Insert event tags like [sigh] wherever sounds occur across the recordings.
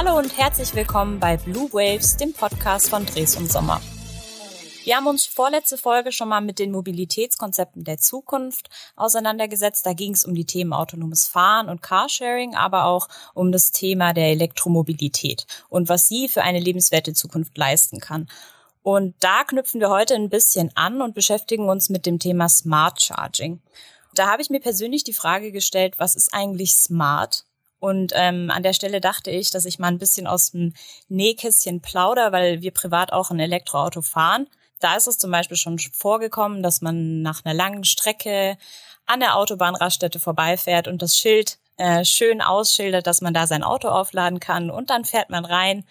Hallo und herzlich willkommen bei Blue Waves, dem Podcast von Dres und Sommer. Wir haben uns vorletzte Folge schon mal mit den Mobilitätskonzepten der Zukunft auseinandergesetzt. Da ging es um die Themen autonomes Fahren und Carsharing, aber auch um das Thema der Elektromobilität und was sie für eine lebenswerte Zukunft leisten kann. Und da knüpfen wir heute ein bisschen an und beschäftigen uns mit dem Thema Smart Charging. Da habe ich mir persönlich die Frage gestellt, was ist eigentlich smart? Und ähm, an der Stelle dachte ich, dass ich mal ein bisschen aus dem Nähkästchen plauder, weil wir privat auch ein Elektroauto fahren. Da ist es zum Beispiel schon vorgekommen, dass man nach einer langen Strecke an der Autobahnraststätte vorbeifährt und das Schild äh, schön ausschildert, dass man da sein Auto aufladen kann und dann fährt man rein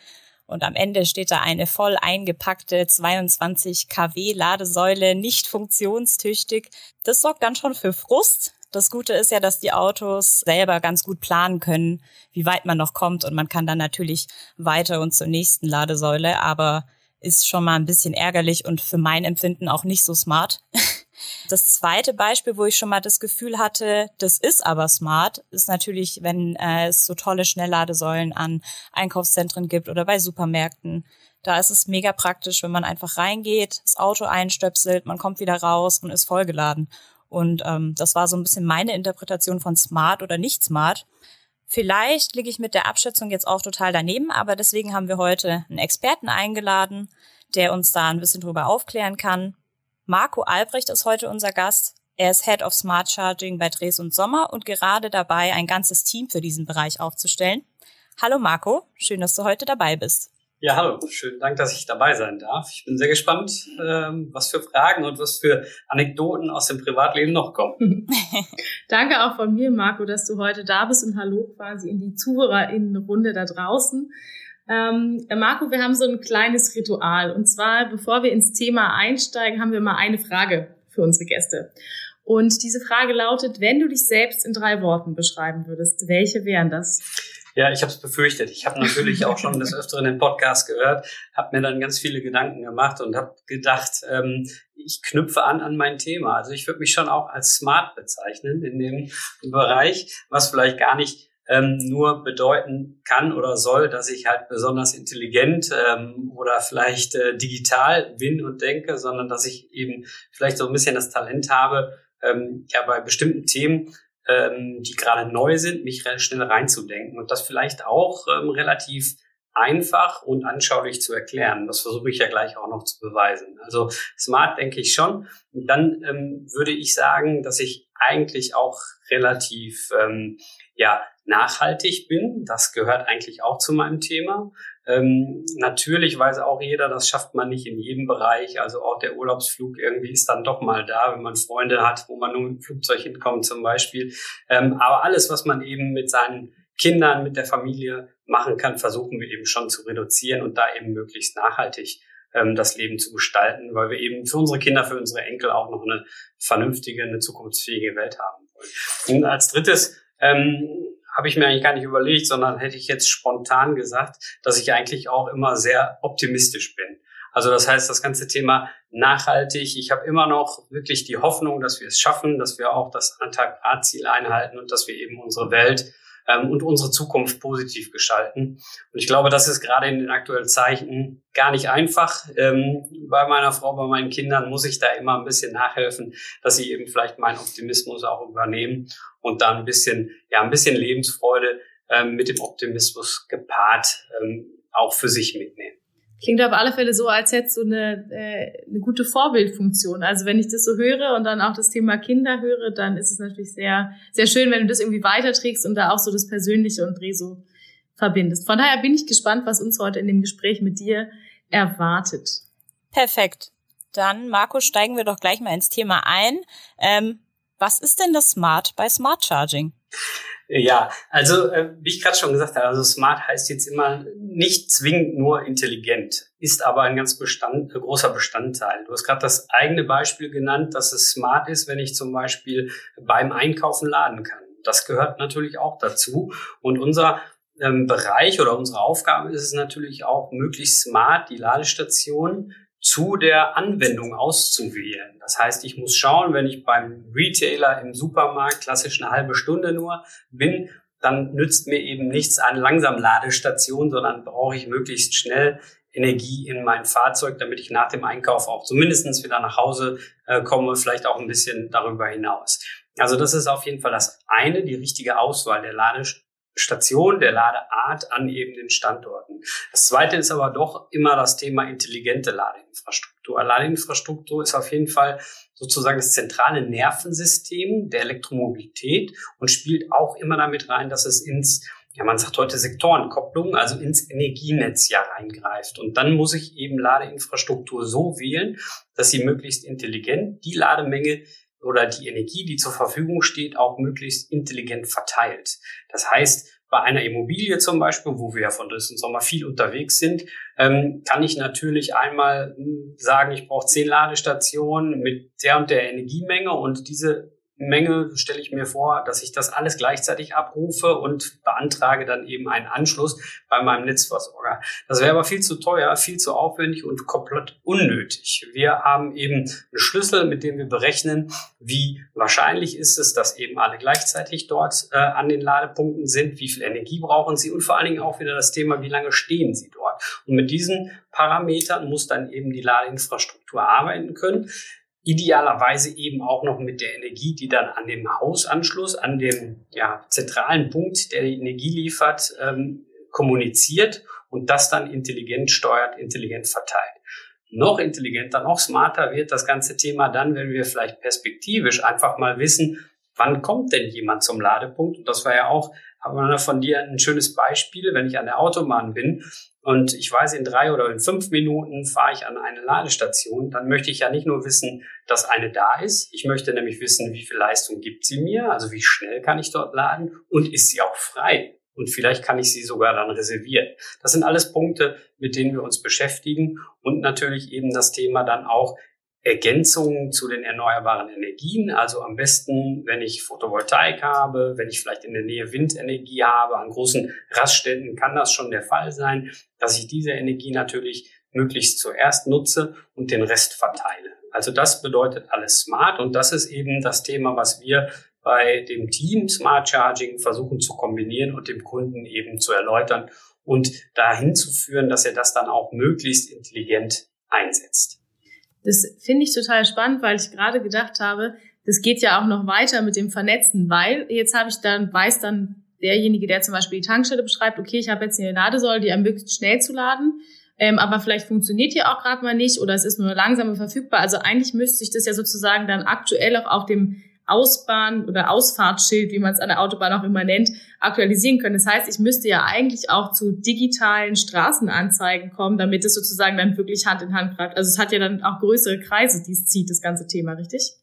und am Ende steht da eine voll eingepackte 22 kW Ladesäule, nicht funktionstüchtig. Das sorgt dann schon für Frust. Das Gute ist ja, dass die Autos selber ganz gut planen können, wie weit man noch kommt und man kann dann natürlich weiter und zur nächsten Ladesäule, aber ist schon mal ein bisschen ärgerlich und für mein Empfinden auch nicht so smart. [laughs] Das zweite Beispiel, wo ich schon mal das Gefühl hatte, das ist aber smart, ist natürlich, wenn äh, es so tolle Schnellladesäulen an Einkaufszentren gibt oder bei Supermärkten. Da ist es mega praktisch, wenn man einfach reingeht, das Auto einstöpselt, man kommt wieder raus und ist vollgeladen. Und ähm, das war so ein bisschen meine Interpretation von smart oder nicht smart. Vielleicht liege ich mit der Abschätzung jetzt auch total daneben, aber deswegen haben wir heute einen Experten eingeladen, der uns da ein bisschen drüber aufklären kann. Marco Albrecht ist heute unser Gast. Er ist Head of Smart Charging bei Dres und Sommer und gerade dabei, ein ganzes Team für diesen Bereich aufzustellen. Hallo Marco, schön, dass du heute dabei bist. Ja, hallo. Schönen Dank, dass ich dabei sein darf. Ich bin sehr gespannt, ähm, was für Fragen und was für Anekdoten aus dem Privatleben noch kommen. [laughs] Danke auch von mir, Marco, dass du heute da bist und hallo quasi in die ZuhörerInnenrunde da draußen. Ähm, Marco, wir haben so ein kleines Ritual. Und zwar, bevor wir ins Thema einsteigen, haben wir mal eine Frage für unsere Gäste. Und diese Frage lautet, wenn du dich selbst in drei Worten beschreiben würdest, welche wären das? Ja, ich habe es befürchtet. Ich habe natürlich auch schon des Öfteren den Podcast gehört, habe mir dann ganz viele Gedanken gemacht und habe gedacht, ähm, ich knüpfe an an mein Thema. Also ich würde mich schon auch als smart bezeichnen in dem Bereich, was vielleicht gar nicht ähm, nur bedeuten kann oder soll, dass ich halt besonders intelligent ähm, oder vielleicht äh, digital bin und denke, sondern dass ich eben vielleicht so ein bisschen das Talent habe, ähm, ja bei bestimmten Themen ähm, die gerade neu sind, mich schnell reinzudenken und das vielleicht auch ähm, relativ einfach und anschaulich zu erklären. Das versuche ich ja gleich auch noch zu beweisen. Also smart denke ich schon. Und dann ähm, würde ich sagen, dass ich eigentlich auch relativ ähm, ja nachhaltig bin. Das gehört eigentlich auch zu meinem Thema. Ähm, natürlich weiß auch jeder, das schafft man nicht in jedem Bereich. Also auch der Urlaubsflug irgendwie ist dann doch mal da, wenn man Freunde hat, wo man nur mit dem Flugzeug hinkommt zum Beispiel. Ähm, aber alles, was man eben mit seinen Kindern, mit der Familie machen kann, versuchen wir eben schon zu reduzieren und da eben möglichst nachhaltig ähm, das Leben zu gestalten, weil wir eben für unsere Kinder, für unsere Enkel auch noch eine vernünftige, eine zukunftsfähige Welt haben wollen. Und als drittes ähm, habe ich mir eigentlich gar nicht überlegt, sondern hätte ich jetzt spontan gesagt, dass ich eigentlich auch immer sehr optimistisch bin. Also das heißt, das ganze Thema nachhaltig, ich habe immer noch wirklich die Hoffnung, dass wir es schaffen, dass wir auch das Antrag-A-Ziel einhalten und dass wir eben unsere Welt ähm, und unsere Zukunft positiv gestalten. Und ich glaube, das ist gerade in den aktuellen Zeichen gar nicht einfach. Ähm, bei meiner Frau, bei meinen Kindern muss ich da immer ein bisschen nachhelfen, dass sie eben vielleicht meinen Optimismus auch übernehmen und da ein bisschen, ja, ein bisschen Lebensfreude ähm, mit dem Optimismus gepaart ähm, auch für sich mitnehmen. Klingt auf alle Fälle so, als hättest du eine, äh, eine gute Vorbildfunktion. Also wenn ich das so höre und dann auch das Thema Kinder höre, dann ist es natürlich sehr, sehr schön, wenn du das irgendwie weiterträgst und da auch so das Persönliche und Dreh so verbindest. Von daher bin ich gespannt, was uns heute in dem Gespräch mit dir erwartet. Perfekt. Dann, Marco, steigen wir doch gleich mal ins Thema ein. Ähm, was ist denn das Smart bei Smart Charging? Ja, also äh, wie ich gerade schon gesagt habe, also smart heißt jetzt immer nicht zwingend nur intelligent, ist aber ein ganz Bestand, äh, großer Bestandteil. Du hast gerade das eigene Beispiel genannt, dass es smart ist, wenn ich zum Beispiel beim Einkaufen laden kann. Das gehört natürlich auch dazu. Und unser ähm, Bereich oder unsere Aufgabe ist es natürlich auch, möglichst smart die Ladestation zu der Anwendung auszuwählen. Das heißt, ich muss schauen, wenn ich beim Retailer im Supermarkt klassisch eine halbe Stunde nur bin, dann nützt mir eben nichts an Langsamladestation, sondern brauche ich möglichst schnell Energie in mein Fahrzeug, damit ich nach dem Einkauf auch zumindestens wieder nach Hause äh, komme, vielleicht auch ein bisschen darüber hinaus. Also das ist auf jeden Fall das eine, die richtige Auswahl der Ladestation, der Ladeart an eben den Standorten. Das zweite ist aber doch immer das Thema intelligente Ladeinfrastruktur. Ladeinfrastruktur ist auf jeden Fall sozusagen das zentrale Nervensystem der Elektromobilität und spielt auch immer damit rein, dass es ins ja, man sagt heute Sektorenkopplung, also ins Energienetz ja reingreift. Und dann muss ich eben Ladeinfrastruktur so wählen, dass sie möglichst intelligent die Lademenge oder die Energie, die zur Verfügung steht, auch möglichst intelligent verteilt. Das heißt, bei einer Immobilie zum Beispiel, wo wir ja von Dresden Sommer viel unterwegs sind, ähm, kann ich natürlich einmal hm, sagen, ich brauche zehn Ladestationen mit der und der Energiemenge und diese Menge stelle ich mir vor, dass ich das alles gleichzeitig abrufe und beantrage dann eben einen Anschluss bei meinem Netzversorger. Das wäre aber viel zu teuer, viel zu aufwendig und komplett unnötig. Wir haben eben einen Schlüssel, mit dem wir berechnen, wie wahrscheinlich ist es, dass eben alle gleichzeitig dort äh, an den Ladepunkten sind, wie viel Energie brauchen sie und vor allen Dingen auch wieder das Thema, wie lange stehen sie dort. Und mit diesen Parametern muss dann eben die Ladeinfrastruktur arbeiten können idealerweise eben auch noch mit der Energie, die dann an dem Hausanschluss, an dem ja, zentralen Punkt, der die Energie liefert, ähm, kommuniziert und das dann intelligent steuert, intelligent verteilt. Noch intelligenter, noch smarter wird das ganze Thema dann, wenn wir vielleicht perspektivisch einfach mal wissen, wann kommt denn jemand zum Ladepunkt? Und das war ja auch, aber von dir ein schönes Beispiel, wenn ich an der Autobahn bin und ich weiß, in drei oder in fünf Minuten fahre ich an eine Ladestation, dann möchte ich ja nicht nur wissen, dass eine da ist. Ich möchte nämlich wissen, wie viel Leistung gibt sie mir, also wie schnell kann ich dort laden und ist sie auch frei. Und vielleicht kann ich sie sogar dann reservieren. Das sind alles Punkte, mit denen wir uns beschäftigen und natürlich eben das Thema dann auch, Ergänzungen zu den erneuerbaren Energien. Also am besten, wenn ich Photovoltaik habe, wenn ich vielleicht in der Nähe Windenergie habe, an großen Raststätten kann das schon der Fall sein, dass ich diese Energie natürlich möglichst zuerst nutze und den Rest verteile. Also das bedeutet alles smart und das ist eben das Thema, was wir bei dem Team Smart Charging versuchen zu kombinieren und dem Kunden eben zu erläutern und dahin zu führen, dass er das dann auch möglichst intelligent einsetzt. Das finde ich total spannend, weil ich gerade gedacht habe, das geht ja auch noch weiter mit dem Vernetzen, weil jetzt habe ich dann, weiß dann derjenige, der zum Beispiel die Tankstelle beschreibt, okay, ich habe jetzt eine Ladesäule, die ermöglicht schnell zu laden, ähm, aber vielleicht funktioniert die auch gerade mal nicht oder es ist nur langsam verfügbar. Also eigentlich müsste sich das ja sozusagen dann aktuell auch auf dem Ausbahn- oder Ausfahrtsschild, wie man es an der Autobahn auch immer nennt, aktualisieren können. Das heißt, ich müsste ja eigentlich auch zu digitalen Straßenanzeigen kommen, damit es sozusagen dann wirklich Hand in Hand greift. Also es hat ja dann auch größere Kreise, die es zieht, das ganze Thema, richtig?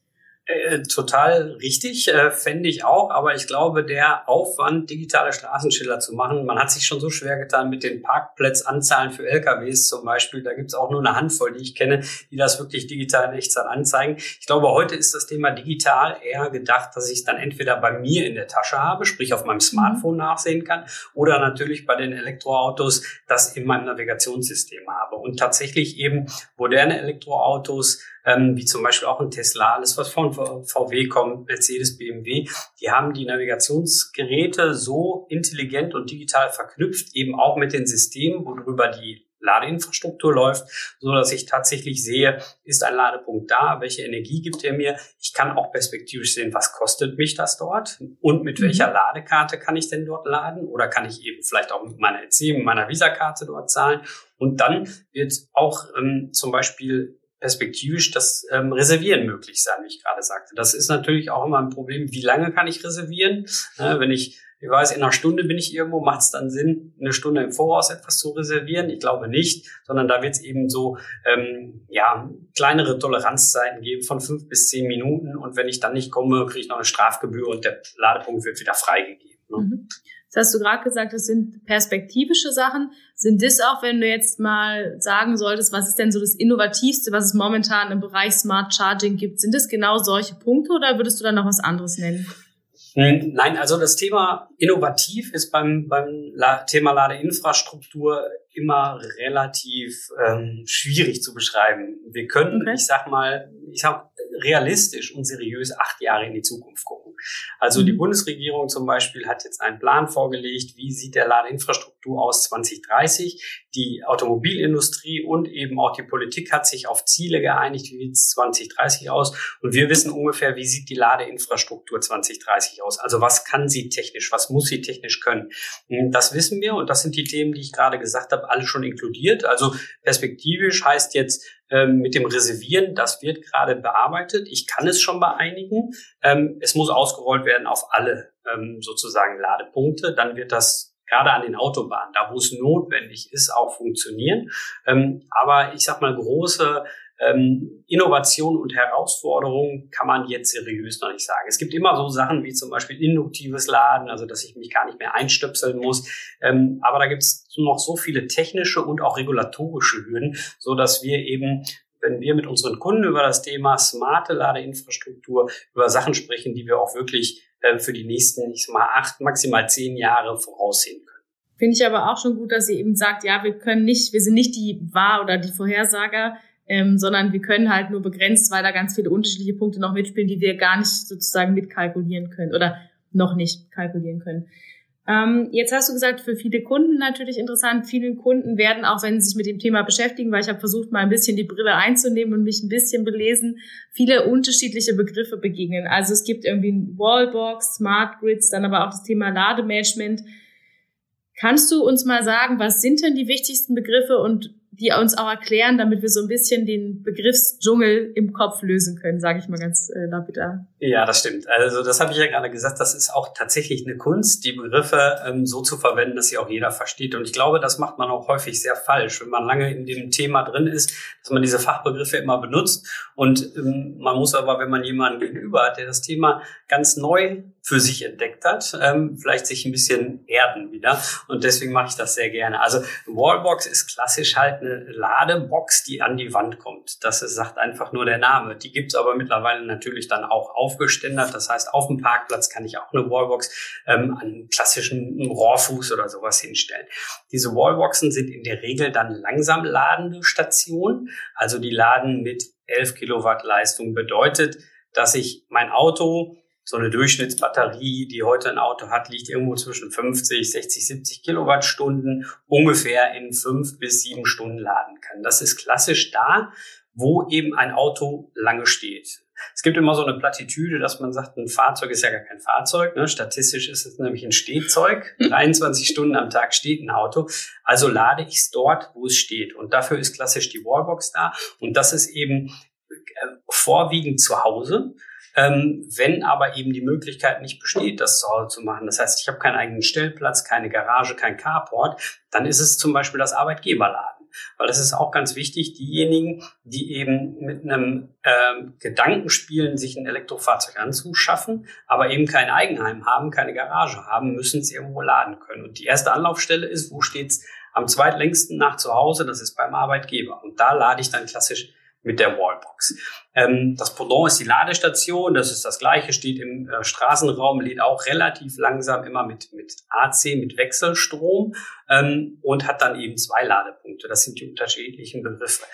Äh, total richtig, äh, fände ich auch, aber ich glaube, der Aufwand, digitale Straßenschilder zu machen, man hat sich schon so schwer getan mit den Parkplatzanzahlen für LKWs zum Beispiel. Da gibt es auch nur eine Handvoll, die ich kenne, die das wirklich digital in Echtzeit anzeigen. Ich glaube, heute ist das Thema digital eher gedacht, dass ich es dann entweder bei mir in der Tasche habe, sprich auf meinem Smartphone nachsehen kann, oder natürlich bei den Elektroautos das in meinem Navigationssystem habe. Und tatsächlich eben moderne Elektroautos ähm, wie zum Beispiel auch ein Tesla, alles was von VW kommt, Mercedes, BMW, die haben die Navigationsgeräte so intelligent und digital verknüpft, eben auch mit den Systemen, worüber die Ladeinfrastruktur läuft, so dass ich tatsächlich sehe, ist ein Ladepunkt da, welche Energie gibt er mir? Ich kann auch perspektivisch sehen, was kostet mich das dort und mit mhm. welcher Ladekarte kann ich denn dort laden oder kann ich eben vielleicht auch mit meiner EC, mit meiner Visa-Karte dort zahlen und dann wird auch ähm, zum Beispiel perspektivisch das ähm, Reservieren möglich sein, wie ich gerade sagte. Das ist natürlich auch immer ein Problem, wie lange kann ich reservieren? Äh, wenn ich, ich weiß, in einer Stunde bin ich irgendwo, macht es dann Sinn, eine Stunde im Voraus etwas zu reservieren? Ich glaube nicht, sondern da wird es eben so ähm, ja kleinere Toleranzzeiten geben von fünf bis zehn Minuten und wenn ich dann nicht komme, kriege ich noch eine Strafgebühr und der Ladepunkt wird wieder freigegeben. Ne? Mhm. Das hast du gerade gesagt, das sind perspektivische Sachen. Sind das auch, wenn du jetzt mal sagen solltest, was ist denn so das Innovativste, was es momentan im Bereich Smart Charging gibt? Sind das genau solche Punkte oder würdest du dann noch was anderes nennen? Hm, nein, also das Thema innovativ ist beim, beim Thema Ladeinfrastruktur immer relativ ähm, schwierig zu beschreiben. Wir können, okay. ich sag mal, ich sag realistisch und seriös acht Jahre in die Zukunft gucken. Also mhm. die Bundesregierung zum Beispiel hat jetzt einen Plan vorgelegt, wie sieht der Ladeinfrastruktur aus 2030. Die Automobilindustrie und eben auch die Politik hat sich auf Ziele geeinigt, wie sieht es 2030 aus. Und wir wissen ungefähr, wie sieht die Ladeinfrastruktur 2030 aus. Also was kann sie technisch, was muss sie technisch können. Das wissen wir und das sind die Themen, die ich gerade gesagt habe, alle schon inkludiert. Also perspektivisch heißt jetzt ähm, mit dem Reservieren, das wird gerade bearbeitet. Ich kann es schon bei einigen. Ähm, es muss ausgerollt werden auf alle ähm, sozusagen Ladepunkte. Dann wird das gerade an den Autobahnen, da wo es notwendig ist, auch funktionieren. Ähm, aber ich sag mal, große ähm, Innovation und Herausforderungen kann man jetzt seriös noch nicht sagen. Es gibt immer so Sachen wie zum Beispiel induktives Laden, also dass ich mich gar nicht mehr einstöpseln muss. Ähm, aber da gibt es noch so viele technische und auch regulatorische Hürden, so dass wir eben wenn wir mit unseren Kunden über das Thema smarte Ladeinfrastruktur, über Sachen sprechen, die wir auch wirklich äh, für die nächsten, ich sag mal, acht, maximal zehn Jahre voraussehen können. Finde ich aber auch schon gut, dass sie eben sagt, ja, wir können nicht, wir sind nicht die Wahr- oder die Vorhersager, ähm, sondern wir können halt nur begrenzt, weil da ganz viele unterschiedliche Punkte noch mitspielen, die wir gar nicht sozusagen mitkalkulieren können oder noch nicht kalkulieren können. Ähm, jetzt hast du gesagt, für viele Kunden natürlich interessant. Viele Kunden werden, auch wenn sie sich mit dem Thema beschäftigen, weil ich habe versucht, mal ein bisschen die Brille einzunehmen und mich ein bisschen belesen, viele unterschiedliche Begriffe begegnen. Also es gibt irgendwie Wallbox, Smart Grids, dann aber auch das Thema Lademanagement. Kannst du uns mal sagen, was sind denn die wichtigsten Begriffe und die uns auch erklären, damit wir so ein bisschen den Begriffsdschungel im Kopf lösen können, sage ich mal ganz äh, lapidar. Ja, das stimmt. Also das habe ich ja gerade gesagt, das ist auch tatsächlich eine Kunst, die Begriffe ähm, so zu verwenden, dass sie auch jeder versteht. Und ich glaube, das macht man auch häufig sehr falsch, wenn man lange in dem Thema drin ist, dass man diese Fachbegriffe immer benutzt. Und ähm, man muss aber, wenn man jemanden gegenüber hat, der das Thema ganz neu für sich entdeckt hat, ähm, vielleicht sich ein bisschen erden wieder. Und deswegen mache ich das sehr gerne. Also Wallbox ist klassisch halt eine Ladebox, die an die Wand kommt. Das ist, sagt einfach nur der Name. Die gibt's aber mittlerweile natürlich dann auch aufgeständert. Das heißt, auf dem Parkplatz kann ich auch eine Wallbox ähm, an klassischen Rohrfuß oder sowas hinstellen. Diese Wallboxen sind in der Regel dann langsam ladende Stationen. Also die laden mit 11 Kilowatt Leistung bedeutet, dass ich mein Auto so eine Durchschnittsbatterie, die heute ein Auto hat, liegt irgendwo zwischen 50, 60, 70 Kilowattstunden, ungefähr in fünf bis sieben Stunden laden kann. Das ist klassisch da, wo eben ein Auto lange steht. Es gibt immer so eine Plattitüde, dass man sagt, ein Fahrzeug ist ja gar kein Fahrzeug. Ne? Statistisch ist es nämlich ein Stehzeug. [laughs] 23 Stunden am Tag steht ein Auto. Also lade ich es dort, wo es steht. Und dafür ist klassisch die Wallbox da. Und das ist eben äh, vorwiegend zu Hause. Ähm, wenn aber eben die Möglichkeit nicht besteht, das zu Hause zu machen, das heißt, ich habe keinen eigenen Stellplatz, keine Garage, kein Carport, dann ist es zum Beispiel das Arbeitgeberladen. Weil das ist auch ganz wichtig, diejenigen, die eben mit einem ähm, Gedanken spielen, sich ein Elektrofahrzeug anzuschaffen, aber eben kein Eigenheim haben, keine Garage haben, müssen es irgendwo laden können. Und die erste Anlaufstelle ist, wo steht's am zweitlängsten nach zu Hause, das ist beim Arbeitgeber. Und da lade ich dann klassisch mit der Wallbox. Ähm, das Pendant ist die Ladestation, das ist das gleiche, steht im äh, Straßenraum, lädt auch relativ langsam immer mit, mit AC, mit Wechselstrom ähm, und hat dann eben zwei Ladepunkte. Das sind die unterschiedlichen Begriffe.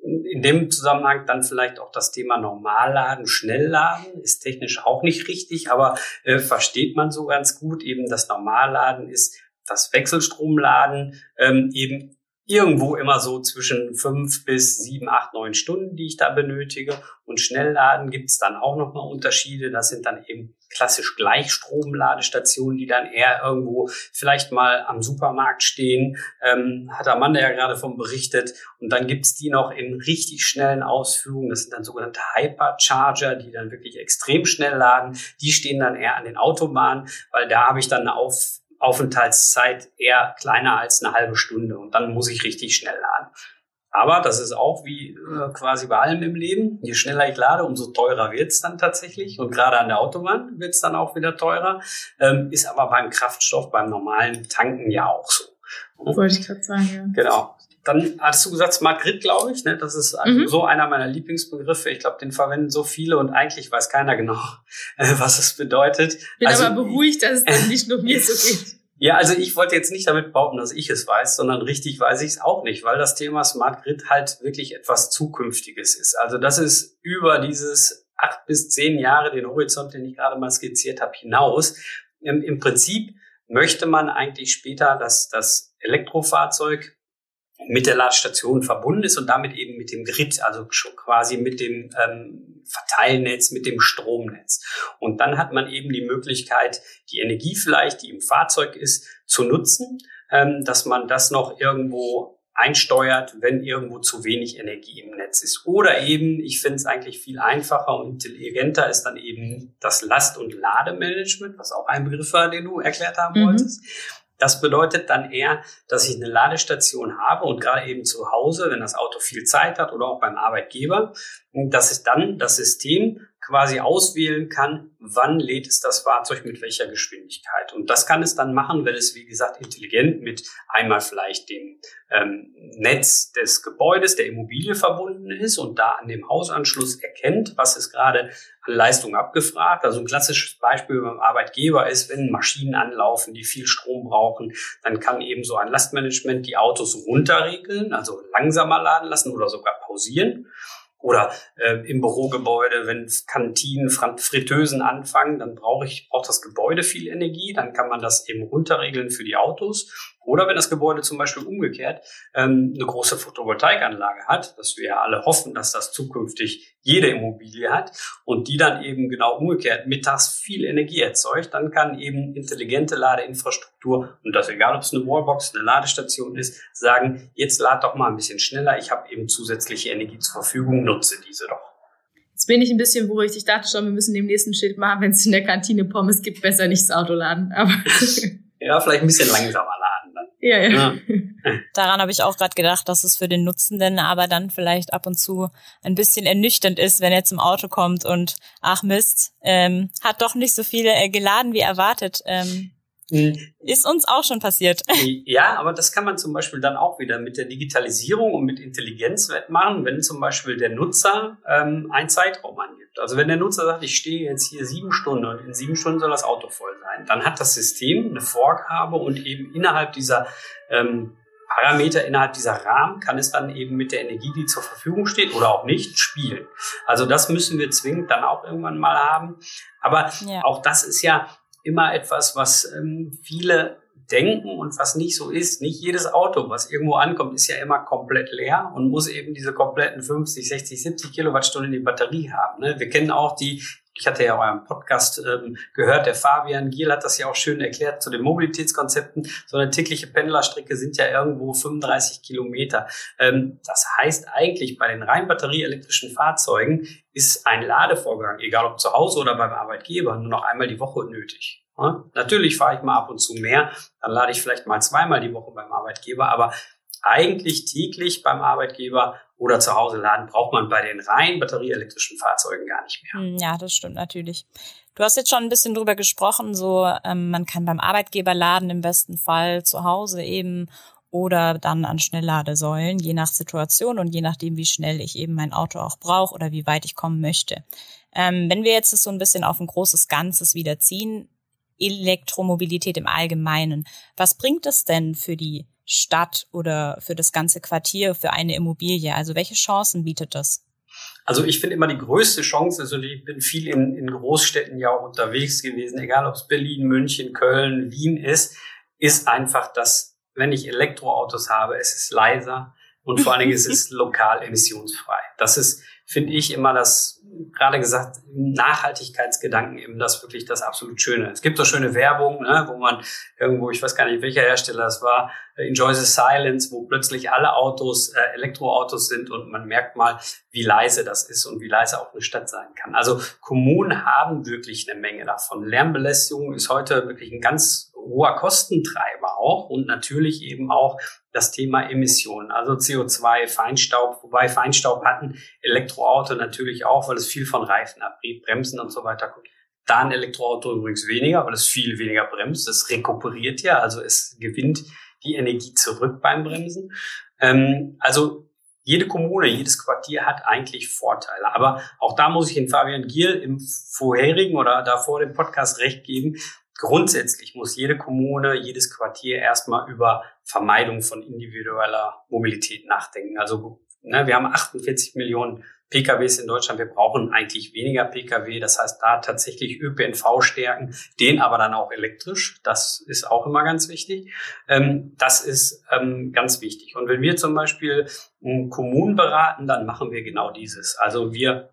In dem Zusammenhang dann vielleicht auch das Thema Normalladen, Schnellladen ist technisch auch nicht richtig, aber äh, versteht man so ganz gut. Eben das Normalladen ist das Wechselstromladen ähm, eben irgendwo immer so zwischen fünf bis sieben, acht, neun Stunden, die ich da benötige. Und Schnellladen gibt es dann auch nochmal Unterschiede. Das sind dann eben klassisch Gleichstromladestationen, die dann eher irgendwo vielleicht mal am Supermarkt stehen. Ähm, hat Amanda ja gerade von berichtet. Und dann gibt's die noch in richtig schnellen Ausführungen. Das sind dann sogenannte Hypercharger, die dann wirklich extrem schnell laden. Die stehen dann eher an den Autobahnen, weil da habe ich dann eine Auf Aufenthaltszeit eher kleiner als eine halbe Stunde und dann muss ich richtig schnell laden. Aber das ist auch wie äh, quasi bei allem im Leben. Je schneller ich lade, umso teurer wird's dann tatsächlich. Und gerade an der Autobahn wird's dann auch wieder teurer. Ähm, ist aber beim Kraftstoff, beim normalen Tanken ja auch so. Wollte ich gerade sagen, ja. Genau. Dann hast du gesagt Smart Grid, glaube ich. Ne? Das ist mhm. so einer meiner Lieblingsbegriffe. Ich glaube, den verwenden so viele und eigentlich weiß keiner genau, [laughs] äh, was es bedeutet. Bin also, aber beruhigt, dass es dann nicht nur mir so geht. [laughs] Ja, also ich wollte jetzt nicht damit behaupten, dass ich es weiß, sondern richtig weiß ich es auch nicht, weil das Thema Smart Grid halt wirklich etwas Zukünftiges ist. Also das ist über dieses acht bis zehn Jahre, den Horizont, den ich gerade mal skizziert habe, hinaus. Im, im Prinzip möchte man eigentlich später, dass das Elektrofahrzeug mit der Ladestation verbunden ist und damit eben mit dem Grid, also schon quasi mit dem ähm, Verteilnetz, mit dem Stromnetz. Und dann hat man eben die Möglichkeit, die Energie vielleicht, die im Fahrzeug ist, zu nutzen, ähm, dass man das noch irgendwo einsteuert, wenn irgendwo zu wenig Energie im Netz ist. Oder eben, ich finde es eigentlich viel einfacher und intelligenter, ist dann eben das Last- und Lademanagement, was auch ein Begriff war, den du erklärt haben mhm. wolltest. Das bedeutet dann eher, dass ich eine Ladestation habe und gerade eben zu Hause, wenn das Auto viel Zeit hat oder auch beim Arbeitgeber, dass ich dann das System quasi auswählen kann, wann lädt es das Fahrzeug mit welcher Geschwindigkeit. Und das kann es dann machen, wenn es, wie gesagt, intelligent mit einmal vielleicht dem ähm, Netz des Gebäudes, der Immobilie verbunden ist und da an dem Hausanschluss erkennt, was ist gerade an Leistung abgefragt. Also ein klassisches Beispiel beim Arbeitgeber ist, wenn Maschinen anlaufen, die viel Strom brauchen, dann kann eben so ein Lastmanagement die Autos runterregeln, also langsamer laden lassen oder sogar pausieren. Oder äh, im Bürogebäude, wenn Kantinen, Fritteusen anfangen, dann brauche ich braucht das Gebäude viel Energie, dann kann man das eben runterregeln für die Autos. Oder wenn das Gebäude zum Beispiel umgekehrt ähm, eine große Photovoltaikanlage hat, was wir ja alle hoffen, dass das zukünftig jede Immobilie hat und die dann eben genau umgekehrt mittags viel Energie erzeugt, dann kann eben intelligente Ladeinfrastruktur, und das egal, ob es eine Wallbox, eine Ladestation ist, sagen, jetzt lad doch mal ein bisschen schneller, ich habe eben zusätzliche Energie zur Verfügung, nutze diese doch. Jetzt bin ich ein bisschen beruhigt. Ich dachte schon, wir müssen dem nächsten Schild machen, wenn es in der Kantine Pommes gibt, besser nicht das Auto laden. Aber [laughs] ja, vielleicht ein bisschen langsamer laden. Ja, ja. [laughs] Daran habe ich auch gerade gedacht, dass es für den Nutzenden aber dann vielleicht ab und zu ein bisschen ernüchternd ist, wenn er zum Auto kommt und ach Mist, ähm, hat doch nicht so viele äh, geladen wie erwartet. Ähm, hm. Ist uns auch schon passiert. [laughs] Ja, aber das kann man zum Beispiel dann auch wieder mit der Digitalisierung und mit Intelligenz wettmachen, wenn zum Beispiel der Nutzer ähm, einen Zeitraum angibt. Also wenn der Nutzer sagt, ich stehe jetzt hier sieben Stunden und in sieben Stunden soll das Auto voll sein, dann hat das System eine Vorgabe und eben innerhalb dieser ähm, Parameter innerhalb dieser Rahmen kann es dann eben mit der Energie, die zur Verfügung steht oder auch nicht, spielen. Also das müssen wir zwingend dann auch irgendwann mal haben. Aber ja. auch das ist ja immer etwas, was ähm, viele denken und was nicht so ist. Nicht jedes Auto, was irgendwo ankommt, ist ja immer komplett leer und muss eben diese kompletten 50, 60, 70 Kilowattstunden in die Batterie haben. Ne? Wir kennen auch die, ich hatte ja euren Podcast ähm, gehört, der Fabian Giel hat das ja auch schön erklärt zu den Mobilitätskonzepten. So eine tägliche Pendlerstrecke sind ja irgendwo 35 Kilometer. Ähm, das heißt eigentlich bei den rein batterieelektrischen Fahrzeugen ist ein Ladevorgang, egal ob zu Hause oder beim Arbeitgeber, nur noch einmal die Woche nötig. Ja? Natürlich fahre ich mal ab und zu mehr, dann lade ich vielleicht mal zweimal die Woche beim Arbeitgeber, aber eigentlich täglich beim Arbeitgeber oder zu Hause laden braucht man bei den rein batterieelektrischen Fahrzeugen gar nicht mehr. Hm, ja, das stimmt natürlich. Du hast jetzt schon ein bisschen drüber gesprochen, so ähm, man kann beim Arbeitgeber laden, im besten Fall zu Hause eben oder dann an Schnellladesäulen, je nach Situation und je nachdem, wie schnell ich eben mein Auto auch brauche oder wie weit ich kommen möchte. Ähm, wenn wir jetzt das so ein bisschen auf ein großes Ganzes wieder ziehen, Elektromobilität im Allgemeinen, was bringt es denn für die Stadt oder für das ganze Quartier, für eine Immobilie? Also welche Chancen bietet das? Also ich finde immer die größte Chance, also ich bin viel in, in Großstädten ja auch unterwegs gewesen, egal ob es Berlin, München, Köln, Wien ist, ist einfach, dass wenn ich Elektroautos habe, es ist leiser und vor allen Dingen es ist [laughs] lokal emissionsfrei. Das ist, finde ich, immer das gerade gesagt, Nachhaltigkeitsgedanken eben das wirklich das absolut Schöne. Es gibt so schöne Werbung, ne, wo man irgendwo, ich weiß gar nicht, welcher Hersteller es war, äh, Enjoy the Silence, wo plötzlich alle Autos äh, Elektroautos sind und man merkt mal, wie leise das ist und wie leise auch eine Stadt sein kann. Also Kommunen haben wirklich eine Menge davon. Lärmbelästigung ist heute wirklich ein ganz hoher Kostentreiber auch und natürlich eben auch das Thema Emissionen, also CO2, Feinstaub, wobei Feinstaub hatten Elektroauto natürlich auch, weil es viel von Reifen abbricht, Bremsen und so weiter kommt. Da ein Elektroauto übrigens weniger, weil es viel weniger bremst. Es rekuperiert ja, also es gewinnt die Energie zurück beim Bremsen. Ähm, also jede Kommune, jedes Quartier hat eigentlich Vorteile. Aber auch da muss ich in Fabian Giel im vorherigen oder davor dem Podcast recht geben grundsätzlich muss jede Kommune, jedes Quartier erstmal über Vermeidung von individueller Mobilität nachdenken. Also ne, wir haben 48 Millionen PKWs in Deutschland. Wir brauchen eigentlich weniger PKW. Das heißt, da tatsächlich ÖPNV stärken, den aber dann auch elektrisch. Das ist auch immer ganz wichtig. Ähm, das ist ähm, ganz wichtig. Und wenn wir zum Beispiel ähm, Kommunen beraten, dann machen wir genau dieses. Also wir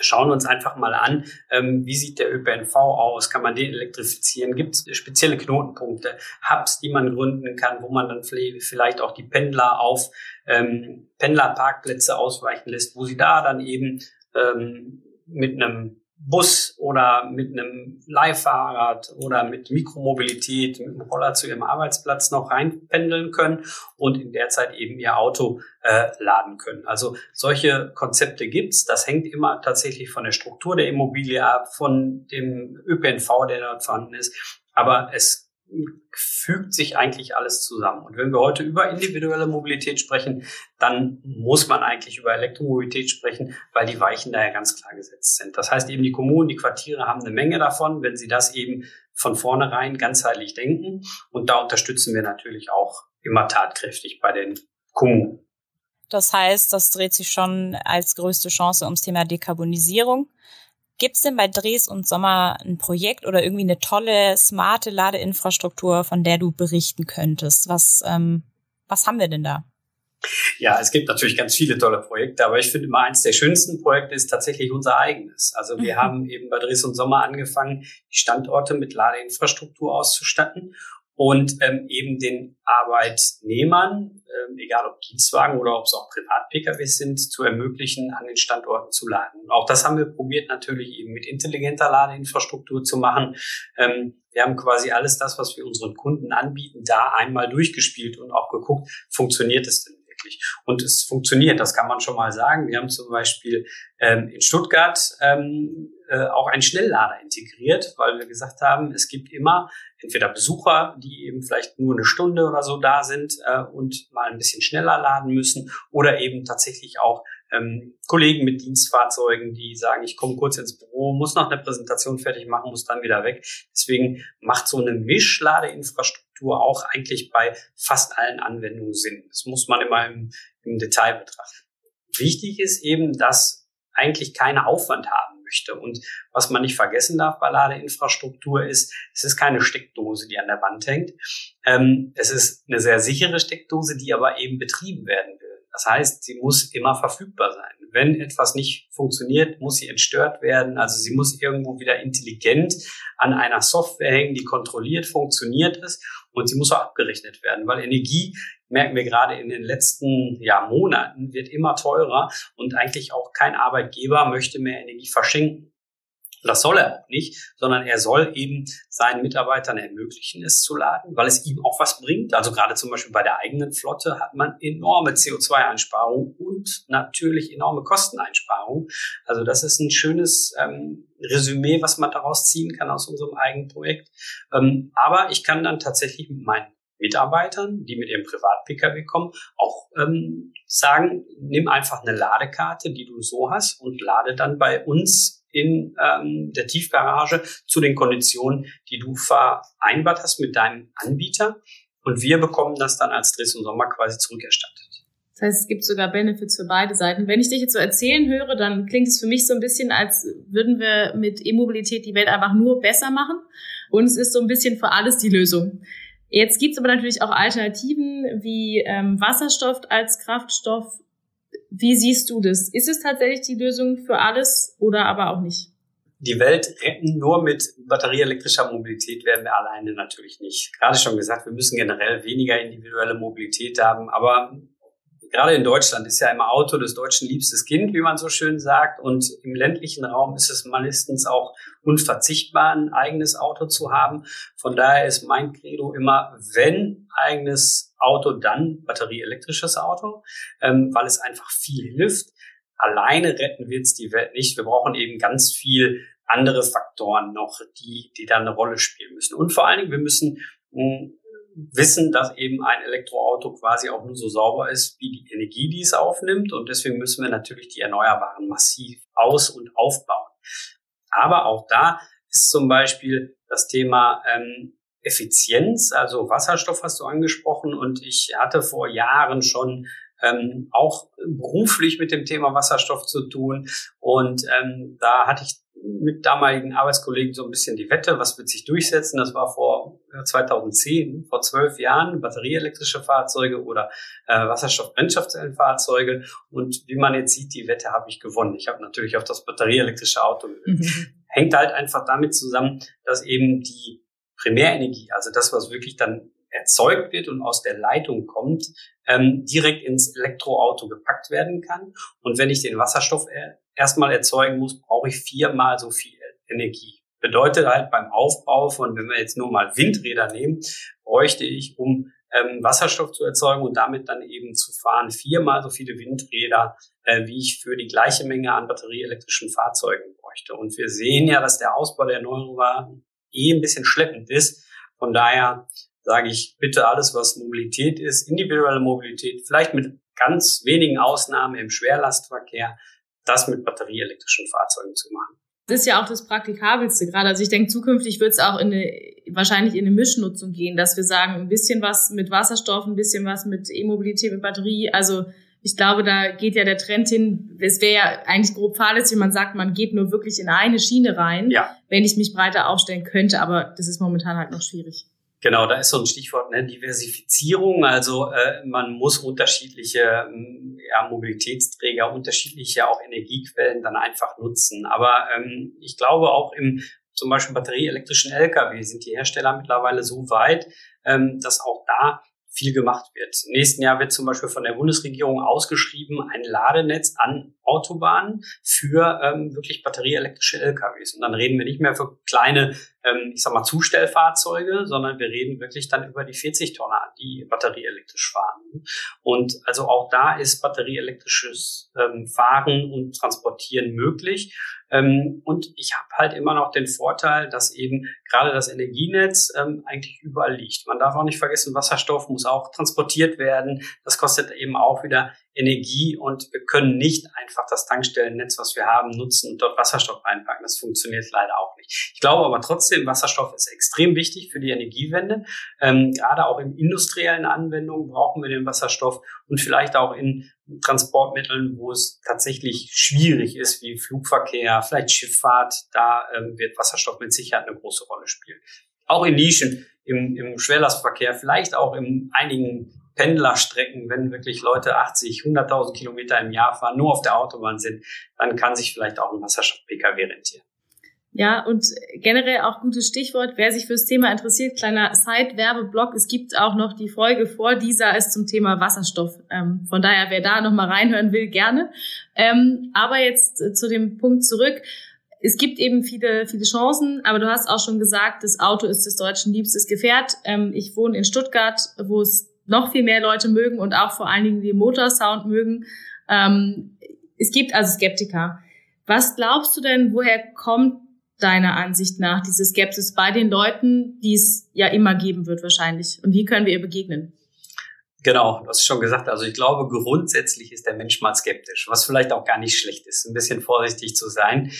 schauen uns einfach mal an, ähm, wie sieht der ÖPNV aus, kann man den elektrifizieren, gibt es spezielle Knotenpunkte, Hubs, die man gründen kann, wo man dann vielleicht auch die Pendler auf ähm, Pendlerparkplätze ausweichen lässt, wo sie da dann eben ähm, mit einem Bus oder mit einem Leihfahrrad oder mit Mikromobilität, mit dem Roller zu ihrem Arbeitsplatz noch reinpendeln können und in der Zeit eben ihr Auto äh, laden können. Also solche Konzepte gibt's. Das hängt immer tatsächlich von der Struktur der Immobilie ab, von dem ÖPNV, der dort vorhanden ist. Aber es fügt sich eigentlich alles zusammen. Und wenn wir heute über individuelle Mobilität sprechen, dann muss man eigentlich über Elektromobilität sprechen, weil die Weichen da ja ganz klar gesetzt sind. Das heißt eben, die Kommunen, die Quartiere haben eine Menge davon, wenn sie das eben von vornherein ganzheitlich denken. Und da unterstützen wir natürlich auch immer tatkräftig bei den Kommunen. Das heißt, das dreht sich schon als größte Chance ums Thema Dekarbonisierung. Gibt es denn bei Dres und Sommer ein Projekt oder irgendwie eine tolle, smarte Ladeinfrastruktur, von der du berichten könntest? Was, ähm, was haben wir denn da? Ja, es gibt natürlich ganz viele tolle Projekte, aber ich finde immer eins der schönsten Projekte ist tatsächlich unser eigenes. Also wir mhm. haben eben bei Dres und Sommer angefangen, die Standorte mit Ladeinfrastruktur auszustatten und ähm, eben den Arbeitnehmern, ähm, egal ob Dienstwagen oder ob es auch Privat-Pkw sind, zu ermöglichen, an den Standorten zu laden. Auch das haben wir probiert, natürlich eben mit intelligenter Ladeinfrastruktur zu machen. Ähm, wir haben quasi alles das, was wir unseren Kunden anbieten, da einmal durchgespielt und auch geguckt, funktioniert es denn wirklich? Und es funktioniert, das kann man schon mal sagen. Wir haben zum Beispiel ähm, in Stuttgart ähm, äh, auch einen Schnelllader integriert, weil wir gesagt haben, es gibt immer entweder Besucher, die eben vielleicht nur eine Stunde oder so da sind äh, und mal ein bisschen schneller laden müssen oder eben tatsächlich auch ähm, Kollegen mit Dienstfahrzeugen, die sagen, ich komme kurz ins Büro, muss noch eine Präsentation fertig machen, muss dann wieder weg. Deswegen macht so eine Mischladeinfrastruktur auch eigentlich bei fast allen Anwendungen Sinn. Das muss man immer im, im Detail betrachten. Wichtig ist eben, dass eigentlich keine Aufwand haben möchte. Und was man nicht vergessen darf bei Ladeinfrastruktur ist, es ist keine Steckdose, die an der Wand hängt. Ähm, es ist eine sehr sichere Steckdose, die aber eben betrieben werden will. Das heißt, sie muss immer verfügbar sein. Wenn etwas nicht funktioniert, muss sie entstört werden. Also sie muss irgendwo wieder intelligent an einer Software hängen, die kontrolliert funktioniert ist und sie muss auch abgerechnet werden, weil Energie merken wir gerade in den letzten ja, Monaten, wird immer teurer und eigentlich auch kein Arbeitgeber möchte mehr Energie verschenken. Das soll er auch nicht, sondern er soll eben seinen Mitarbeitern ermöglichen, es zu laden, weil es ihm auch was bringt. Also gerade zum Beispiel bei der eigenen Flotte hat man enorme CO2-Einsparungen und natürlich enorme Kosteneinsparungen. Also das ist ein schönes ähm, Resümee, was man daraus ziehen kann aus unserem eigenen Projekt. Ähm, aber ich kann dann tatsächlich mit meinen Mitarbeitern, die mit ihrem Privat-Pkw kommen, auch ähm, sagen, nimm einfach eine Ladekarte, die du so hast und lade dann bei uns in ähm, der Tiefgarage zu den Konditionen, die du vereinbart hast mit deinem Anbieter. Und wir bekommen das dann als Dress und Sommer quasi zurückerstattet. Das heißt, es gibt sogar Benefits für beide Seiten. Wenn ich dich jetzt so erzählen höre, dann klingt es für mich so ein bisschen, als würden wir mit E-Mobilität die Welt einfach nur besser machen. Und es ist so ein bisschen für alles die Lösung. Jetzt gibt es aber natürlich auch Alternativen wie ähm, Wasserstoff als Kraftstoff. Wie siehst du das? Ist es tatsächlich die Lösung für alles oder aber auch nicht? Die Welt retten nur mit batterieelektrischer Mobilität werden wir alleine natürlich nicht. Gerade schon gesagt, wir müssen generell weniger individuelle Mobilität haben, aber gerade in Deutschland ist ja immer Auto des Deutschen liebstes Kind, wie man so schön sagt. Und im ländlichen Raum ist es meistens auch unverzichtbar, ein eigenes Auto zu haben. Von daher ist mein Credo immer, wenn eigenes Auto, dann batterieelektrisches Auto, ähm, weil es einfach viel hilft. Alleine retten wir jetzt die Welt nicht. Wir brauchen eben ganz viel andere Faktoren noch, die, die da eine Rolle spielen müssen. Und vor allen Dingen, wir müssen mh, wissen, dass eben ein Elektroauto quasi auch nur so sauber ist wie die Energie, die es aufnimmt. Und deswegen müssen wir natürlich die Erneuerbaren massiv aus- und aufbauen. Aber auch da ist zum Beispiel das Thema ähm, Effizienz, also Wasserstoff hast du angesprochen. Und ich hatte vor Jahren schon ähm, auch beruflich mit dem Thema Wasserstoff zu tun. Und ähm, da hatte ich mit damaligen Arbeitskollegen so ein bisschen die Wette, was wird sich durchsetzen. Das war vor 2010, vor zwölf Jahren, batterieelektrische Fahrzeuge oder äh, Wasserstoff-Brennstoffzellenfahrzeuge. Und wie man jetzt sieht, die Wette habe ich gewonnen. Ich habe natürlich auf das batterieelektrische Auto mhm. Hängt halt einfach damit zusammen, dass eben die Primärenergie, also das, was wirklich dann erzeugt wird und aus der Leitung kommt, ähm, direkt ins Elektroauto gepackt werden kann. Und wenn ich den Wasserstoff erstmal erzeugen muss, brauche ich viermal so viel Energie. Bedeutet halt beim Aufbau von, wenn wir jetzt nur mal Windräder nehmen, bräuchte ich, um ähm, Wasserstoff zu erzeugen und damit dann eben zu fahren, viermal so viele Windräder, äh, wie ich für die gleiche Menge an batterieelektrischen Fahrzeugen bräuchte. Und wir sehen ja, dass der Ausbau der Erneuerbaren eh ein bisschen schleppend ist. Von daher sage ich bitte alles, was Mobilität ist, individuelle Mobilität, vielleicht mit ganz wenigen Ausnahmen im Schwerlastverkehr, das mit batterieelektrischen Fahrzeugen zu machen. Das ist ja auch das Praktikabelste gerade. Also ich denke, zukünftig wird es auch in eine, wahrscheinlich in eine Mischnutzung gehen, dass wir sagen, ein bisschen was mit Wasserstoff, ein bisschen was mit E-Mobilität, mit Batterie. Also ich glaube, da geht ja der Trend hin. Es wäre ja eigentlich grob fahrlässig, wenn man sagt, man geht nur wirklich in eine Schiene rein, ja. wenn ich mich breiter aufstellen könnte. Aber das ist momentan halt noch schwierig. Genau, da ist so ein Stichwort, ne, Diversifizierung. Also äh, man muss unterschiedliche ähm, ja, Mobilitätsträger, unterschiedliche auch Energiequellen dann einfach nutzen. Aber ähm, ich glaube auch im zum Beispiel batterieelektrischen Lkw sind die Hersteller mittlerweile so weit, ähm, dass auch da viel gemacht wird. Im nächsten Jahr wird zum Beispiel von der Bundesregierung ausgeschrieben ein Ladenetz an Autobahnen für ähm, wirklich batterieelektrische LKWs. Und dann reden wir nicht mehr für kleine, ähm, ich sag mal, Zustellfahrzeuge, sondern wir reden wirklich dann über die 40 Tonner, die batterieelektrisch fahren. Und also auch da ist batterieelektrisches ähm, Fahren und Transportieren möglich. Ähm, und ich habe halt immer noch den Vorteil, dass eben gerade das Energienetz ähm, eigentlich überall liegt. Man darf auch nicht vergessen, Wasserstoff muss auch transportiert werden. Das kostet eben auch wieder Energie und wir können nicht einfach das Tankstellennetz, was wir haben, nutzen und dort Wasserstoff reinpacken. Das funktioniert leider auch nicht. Ich glaube aber trotzdem, Wasserstoff ist extrem wichtig für die Energiewende. Ähm, gerade auch in industriellen Anwendungen brauchen wir den Wasserstoff und vielleicht auch in Transportmitteln, wo es tatsächlich schwierig ist, wie Flugverkehr, vielleicht Schifffahrt. Da ähm, wird Wasserstoff mit Sicherheit eine große Rolle spielen. Auch in Nischen, im, im Schwerlastverkehr, vielleicht auch in einigen Pendlerstrecken, wenn wirklich Leute 80, 100.000 Kilometer im Jahr fahren, nur auf der Autobahn sind, dann kann sich vielleicht auch ein Wasserstoff-Pkw rentieren. Ja, und generell auch gutes Stichwort, wer sich fürs Thema interessiert, kleiner Side-Werbeblock. Es gibt auch noch die Folge vor dieser ist zum Thema Wasserstoff. Ähm, von daher, wer da nochmal reinhören will, gerne. Ähm, aber jetzt äh, zu dem Punkt zurück. Es gibt eben viele, viele Chancen, aber du hast auch schon gesagt, das Auto ist des Deutschen liebstes Gefährt. Ähm, ich wohne in Stuttgart, wo es noch viel mehr Leute mögen und auch vor allen Dingen den Motorsound mögen. Ähm, es gibt also Skeptiker. Was glaubst du denn, woher kommt deiner Ansicht nach diese Skepsis bei den Leuten, die es ja immer geben wird wahrscheinlich? Und wie können wir ihr begegnen? Genau, du hast schon gesagt, also ich glaube, grundsätzlich ist der Mensch mal skeptisch, was vielleicht auch gar nicht schlecht ist, ein bisschen vorsichtig zu sein.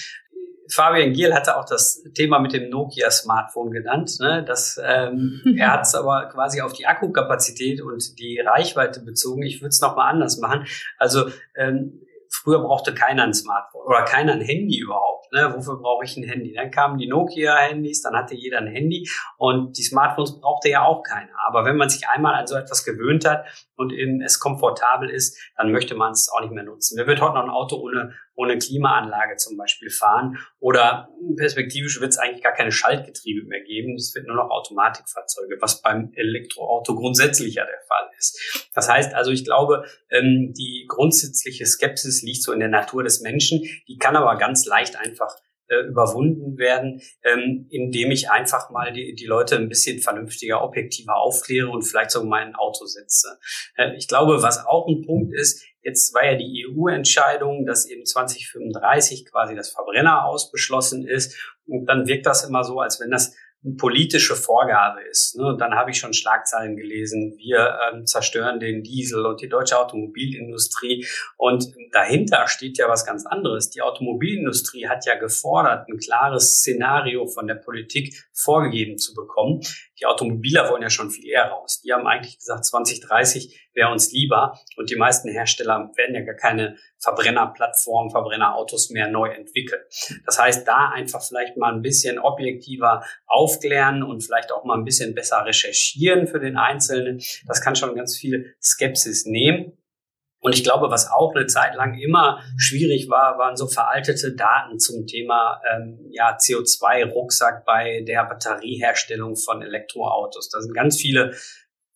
Fabian Giel hatte auch das Thema mit dem Nokia-Smartphone genannt. Ne? Das, ähm, [laughs] er hat es aber quasi auf die Akkukapazität und die Reichweite bezogen. Ich würde es nochmal anders machen. Also ähm, früher brauchte keiner ein Smartphone oder keiner ein Handy überhaupt. Ne? Wofür brauche ich ein Handy? Dann kamen die Nokia-Handys, dann hatte jeder ein Handy und die Smartphones brauchte ja auch keiner. Aber wenn man sich einmal an so etwas gewöhnt hat und eben es komfortabel ist, dann möchte man es auch nicht mehr nutzen. Wer wird heute noch ein Auto ohne, ohne Klimaanlage zum Beispiel fahren? Oder perspektivisch wird es eigentlich gar keine Schaltgetriebe mehr geben. Es wird nur noch Automatikfahrzeuge, was beim Elektroauto grundsätzlich ja der Fall ist. Das heißt also, ich glaube, ähm, die grundsätzliche Skepsis liegt so in der Natur des Menschen. Die kann aber ganz leicht einfach äh, überwunden werden, ähm, indem ich einfach mal die, die Leute ein bisschen vernünftiger, objektiver aufkläre und vielleicht sogar mal Auto setze. Äh, ich glaube, was auch ein Punkt ist, jetzt war ja die EU-Entscheidung, dass eben 2035 quasi das Verbrenner ausbeschlossen ist. Und dann wirkt das immer so, als wenn das politische Vorgabe ist. Ne? Und dann habe ich schon Schlagzeilen gelesen, wir ähm, zerstören den Diesel und die deutsche Automobilindustrie. Und dahinter steht ja was ganz anderes. Die Automobilindustrie hat ja gefordert, ein klares Szenario von der Politik vorgegeben zu bekommen. Die Automobiler wollen ja schon viel eher raus. Die haben eigentlich gesagt, 2030 wäre uns lieber. Und die meisten Hersteller werden ja gar keine Verbrennerplattformen, Verbrennerautos mehr neu entwickeln. Das heißt, da einfach vielleicht mal ein bisschen objektiver aufklären und vielleicht auch mal ein bisschen besser recherchieren für den Einzelnen. Das kann schon ganz viel Skepsis nehmen. Und ich glaube, was auch eine Zeit lang immer schwierig war, waren so veraltete Daten zum Thema ähm, ja, CO2-Rucksack bei der Batterieherstellung von Elektroautos. Da sind ganz viele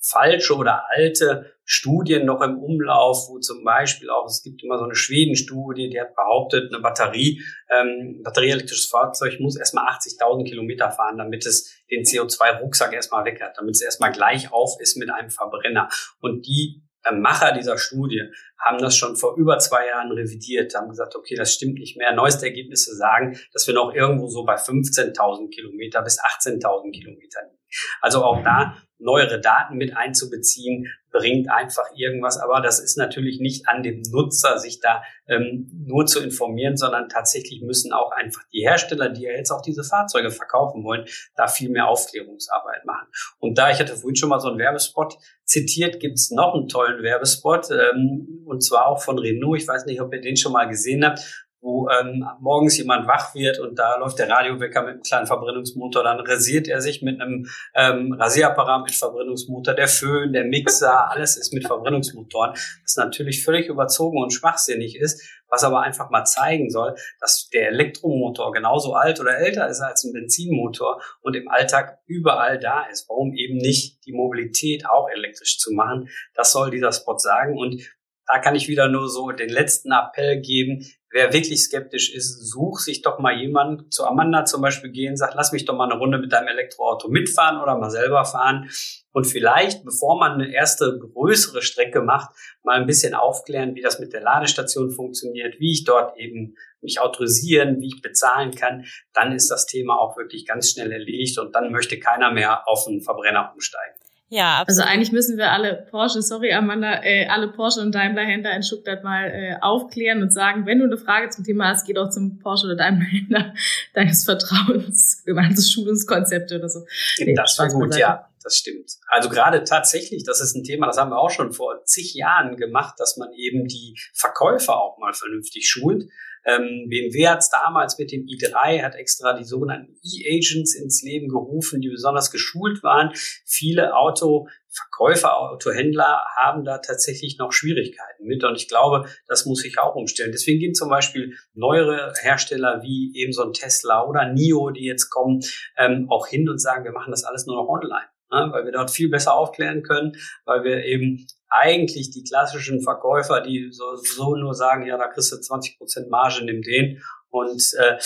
falsche oder alte Studien noch im Umlauf, wo zum Beispiel auch, es gibt immer so eine Schweden-Studie, die hat behauptet, eine Batterie, ähm, batterieelektrisches Fahrzeug muss erstmal 80.000 Kilometer fahren, damit es den CO2-Rucksack erstmal weg hat, damit es erstmal gleich auf ist mit einem Verbrenner. Und die Macher dieser Studie haben das schon vor über zwei Jahren revidiert, haben gesagt, okay, das stimmt nicht mehr. Neueste Ergebnisse sagen, dass wir noch irgendwo so bei 15.000 Kilometer bis 18.000 Kilometer liegen. Also auch da neuere Daten mit einzubeziehen, bringt einfach irgendwas. Aber das ist natürlich nicht an dem Nutzer, sich da ähm, nur zu informieren, sondern tatsächlich müssen auch einfach die Hersteller, die ja jetzt auch diese Fahrzeuge verkaufen wollen, da viel mehr Aufklärungsarbeit machen. Und da, ich hatte vorhin schon mal so einen Werbespot zitiert, gibt's noch einen tollen Werbespot, ähm, und zwar auch von Renault. Ich weiß nicht, ob ihr den schon mal gesehen habt, wo ähm, morgens jemand wach wird und da läuft der Radiowecker mit einem kleinen Verbrennungsmotor, dann rasiert er sich mit einem ähm, Rasierapparat mit Verbrennungsmotor, der Föhn, der Mixer, alles ist mit Verbrennungsmotoren, was natürlich völlig überzogen und schwachsinnig ist, was aber einfach mal zeigen soll, dass der Elektromotor genauso alt oder älter ist als ein Benzinmotor und im Alltag überall da ist. Warum eben nicht die Mobilität auch elektrisch zu machen? Das soll dieser Spot sagen und da kann ich wieder nur so den letzten Appell geben. Wer wirklich skeptisch ist, such sich doch mal jemanden zu Amanda zum Beispiel gehen, sagt, lass mich doch mal eine Runde mit deinem Elektroauto mitfahren oder mal selber fahren. Und vielleicht, bevor man eine erste größere Strecke macht, mal ein bisschen aufklären, wie das mit der Ladestation funktioniert, wie ich dort eben mich autorisieren, wie ich bezahlen kann. Dann ist das Thema auch wirklich ganz schnell erledigt und dann möchte keiner mehr auf einen Verbrenner umsteigen. Ja, absolut. Also eigentlich müssen wir alle Porsche, sorry Amanda, äh, alle Porsche und Daimler-Händler in Stuttgart mal äh, aufklären und sagen, wenn du eine Frage zum Thema hast, geh doch zum Porsche oder Daimler-Händler [laughs] deines Vertrauens, [laughs] gemeinsames Schulungskonzepte oder so. Nee, das war gut, ja. Das stimmt. Also gerade tatsächlich, das ist ein Thema, das haben wir auch schon vor zig Jahren gemacht, dass man eben die Verkäufer auch mal vernünftig schult. Ähm, BMW hat damals mit dem i3, hat extra die sogenannten E-Agents ins Leben gerufen, die besonders geschult waren. Viele Autoverkäufer, Autohändler haben da tatsächlich noch Schwierigkeiten mit. Und ich glaube, das muss sich auch umstellen. Deswegen gehen zum Beispiel neuere Hersteller wie eben so ein Tesla oder NIO, die jetzt kommen, ähm, auch hin und sagen, wir machen das alles nur noch online. Ne, weil wir dort viel besser aufklären können, weil wir eben eigentlich die klassischen Verkäufer, die so, so nur sagen, ja, da kriegst du 20 Prozent Marge, nimm den und äh,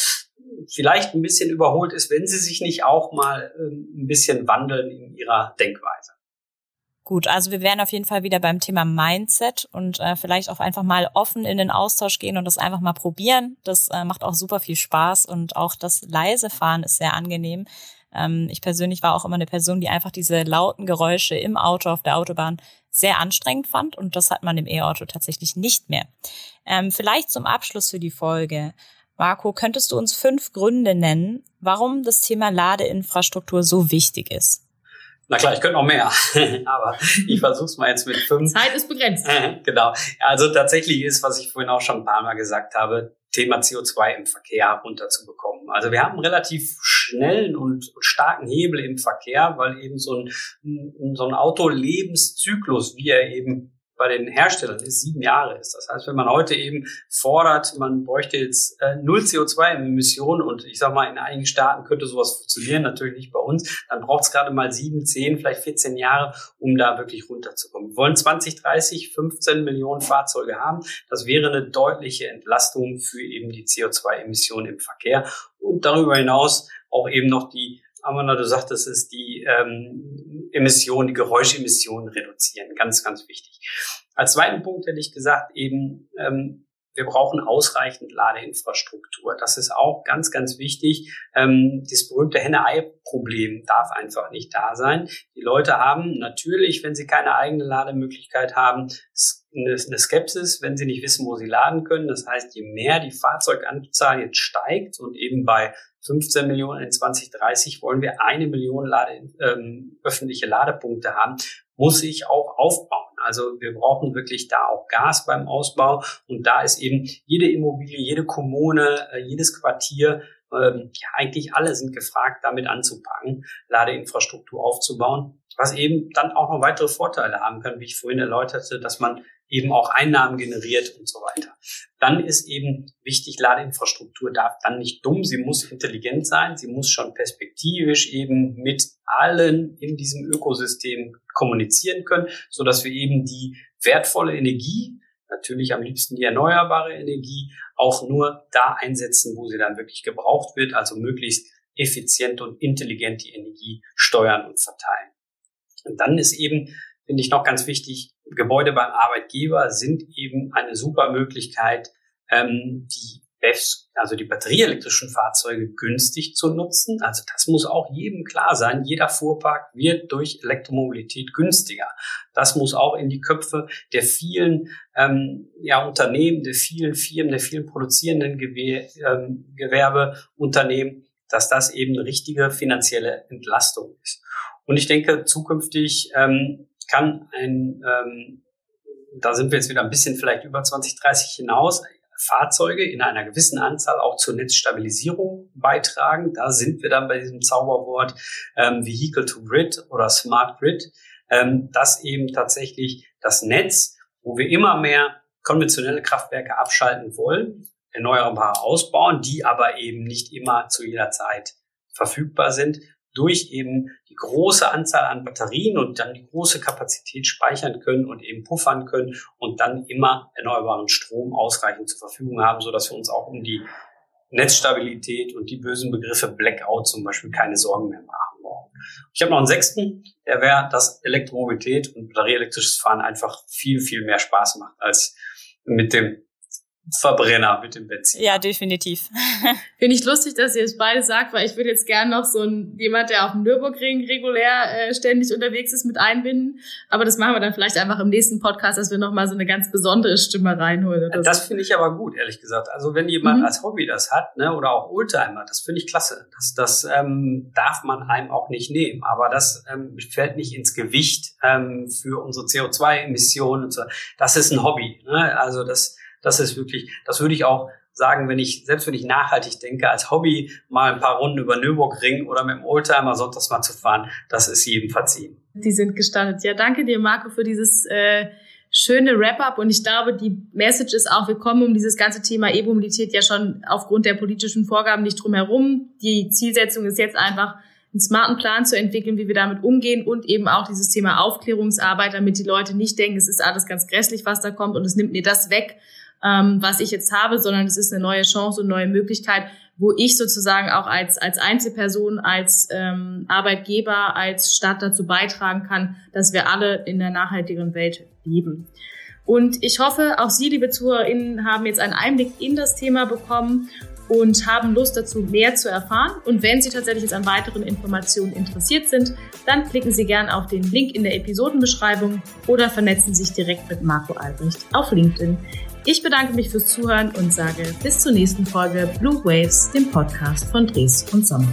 vielleicht ein bisschen überholt ist, wenn sie sich nicht auch mal äh, ein bisschen wandeln in ihrer Denkweise. Gut, also wir werden auf jeden Fall wieder beim Thema Mindset und äh, vielleicht auch einfach mal offen in den Austausch gehen und das einfach mal probieren. Das äh, macht auch super viel Spaß und auch das leise Fahren ist sehr angenehm. Ähm, ich persönlich war auch immer eine Person, die einfach diese lauten Geräusche im Auto auf der Autobahn sehr anstrengend fand und das hat man im E-Auto tatsächlich nicht mehr. Ähm, vielleicht zum Abschluss für die Folge. Marco, könntest du uns fünf Gründe nennen, warum das Thema Ladeinfrastruktur so wichtig ist? Na klar, ich könnte noch mehr, [laughs] aber ich versuche es mal jetzt mit fünf. Zeit ist begrenzt. genau. Also tatsächlich ist, was ich vorhin auch schon ein paar Mal gesagt habe, Thema CO2 im Verkehr runterzubekommen. Also wir haben relativ schnellen und starken Hebel im Verkehr, weil eben so ein, so ein Autolebenszyklus, wie er eben bei den Herstellern ist, sieben Jahre ist. Das heißt, wenn man heute eben fordert, man bräuchte jetzt äh, null CO2-Emissionen und ich sage mal, in einigen Staaten könnte sowas funktionieren, natürlich nicht bei uns, dann braucht es gerade mal sieben, zehn, vielleicht 14 Jahre, um da wirklich runterzukommen. Wir wollen 2030 15 Millionen Fahrzeuge haben. Das wäre eine deutliche Entlastung für eben die CO2-Emissionen im Verkehr und darüber hinaus auch eben noch die Amanda, du sagtest es, die ähm, Emissionen, die Geräuschemissionen reduzieren. Ganz, ganz wichtig. Als zweiten Punkt hätte ich gesagt, eben, ähm, wir brauchen ausreichend Ladeinfrastruktur. Das ist auch ganz, ganz wichtig. Ähm, das berühmte Henne-Ei-Problem darf einfach nicht da sein. Die Leute haben natürlich, wenn sie keine eigene Lademöglichkeit haben, eine Skepsis, wenn sie nicht wissen, wo sie laden können. Das heißt, je mehr die Fahrzeuganzahl jetzt steigt und eben bei 15 Millionen in 2030 wollen wir eine Million Lade, ähm, öffentliche Ladepunkte haben, muss ich auch aufbauen. Also wir brauchen wirklich da auch Gas beim Ausbau und da ist eben jede Immobilie, jede Kommune, äh, jedes Quartier ähm, ja, eigentlich alle sind gefragt, damit anzupacken, Ladeinfrastruktur aufzubauen, was eben dann auch noch weitere Vorteile haben kann, wie ich vorhin erläuterte, dass man eben auch Einnahmen generiert und so weiter. Dann ist eben wichtig, Ladeinfrastruktur darf dann nicht dumm, sie muss intelligent sein, sie muss schon perspektivisch eben mit allen in diesem Ökosystem kommunizieren können, so dass wir eben die wertvolle Energie, natürlich am liebsten die erneuerbare Energie, auch nur da einsetzen, wo sie dann wirklich gebraucht wird, also möglichst effizient und intelligent die Energie steuern und verteilen. Und dann ist eben, finde ich noch ganz wichtig, Gebäude beim Arbeitgeber sind eben eine super Möglichkeit, ähm, die BEFs, also die batterieelektrischen Fahrzeuge, günstig zu nutzen. Also das muss auch jedem klar sein. Jeder Fuhrpark wird durch Elektromobilität günstiger. Das muss auch in die Köpfe der vielen ähm, ja, Unternehmen, der vielen Firmen, der vielen produzierenden Gewer ähm, Gewerbeunternehmen, dass das eben eine richtige finanzielle Entlastung ist. Und ich denke, zukünftig ähm, kann ein, ähm, da sind wir jetzt wieder ein bisschen vielleicht über 2030 hinaus, Fahrzeuge in einer gewissen Anzahl auch zur Netzstabilisierung beitragen. Da sind wir dann bei diesem Zauberwort ähm, Vehicle to Grid oder Smart Grid, ähm, dass eben tatsächlich das Netz, wo wir immer mehr konventionelle Kraftwerke abschalten wollen, erneuerbare ausbauen, die aber eben nicht immer zu jeder Zeit verfügbar sind, durch eben die große Anzahl an Batterien und dann die große Kapazität speichern können und eben puffern können und dann immer erneuerbaren Strom ausreichend zur Verfügung haben, so dass wir uns auch um die Netzstabilität und die bösen Begriffe Blackout zum Beispiel keine Sorgen mehr machen brauchen. Ich habe noch einen sechsten, der wäre, dass Elektromobilität und batterieelektrisches Fahren einfach viel, viel mehr Spaß macht als mit dem Verbrenner mit dem Benzin. Ja, definitiv. [laughs] Finde ich lustig, dass ihr es beide sagt, weil ich würde jetzt gerne noch so ein, jemand, der auf dem Nürburgring regulär äh, ständig unterwegs ist, mit einbinden. Aber das machen wir dann vielleicht einfach im nächsten Podcast, dass wir nochmal so eine ganz besondere Stimme reinholen. Oder das so. finde ich aber gut, ehrlich gesagt. Also wenn jemand mhm. als Hobby das hat, ne, oder auch Oldtimer, das finde ich klasse. Das, das ähm, darf man einem auch nicht nehmen. Aber das ähm, fällt nicht ins Gewicht ähm, für unsere CO2-Emissionen. So. Das ist ein Hobby. Ne? Also das das ist wirklich, das würde ich auch sagen, wenn ich, selbst wenn ich nachhaltig denke, als Hobby mal ein paar Runden über Nürburgring oder mit dem Oldtimer sonntags mal zu fahren, das ist jedem verziehen. Die sind gestartet. Ja, danke dir, Marco, für dieses äh, schöne Wrap-up. Und ich glaube, die Message ist auch, wir kommen um dieses ganze Thema E-Mobilität ja schon aufgrund der politischen Vorgaben nicht drum herum. Die Zielsetzung ist jetzt einfach, einen smarten Plan zu entwickeln, wie wir damit umgehen und eben auch dieses Thema Aufklärungsarbeit, damit die Leute nicht denken, es ist alles ganz grässlich, was da kommt und es nimmt mir das weg, ähm, was ich jetzt habe, sondern es ist eine neue Chance und neue Möglichkeit, wo ich sozusagen auch als, als Einzelperson, als ähm, Arbeitgeber, als Stadt dazu beitragen kann, dass wir alle in der nachhaltigeren Welt leben. Und ich hoffe, auch Sie, liebe ZuhörerInnen, haben jetzt einen Einblick in das Thema bekommen und haben Lust dazu, mehr zu erfahren. Und wenn Sie tatsächlich jetzt an weiteren Informationen interessiert sind, dann klicken Sie gerne auf den Link in der Episodenbeschreibung oder vernetzen sich direkt mit Marco Albrecht auf LinkedIn. Ich bedanke mich fürs Zuhören und sage bis zur nächsten Folge Blue Waves, dem Podcast von Dres und Sommer.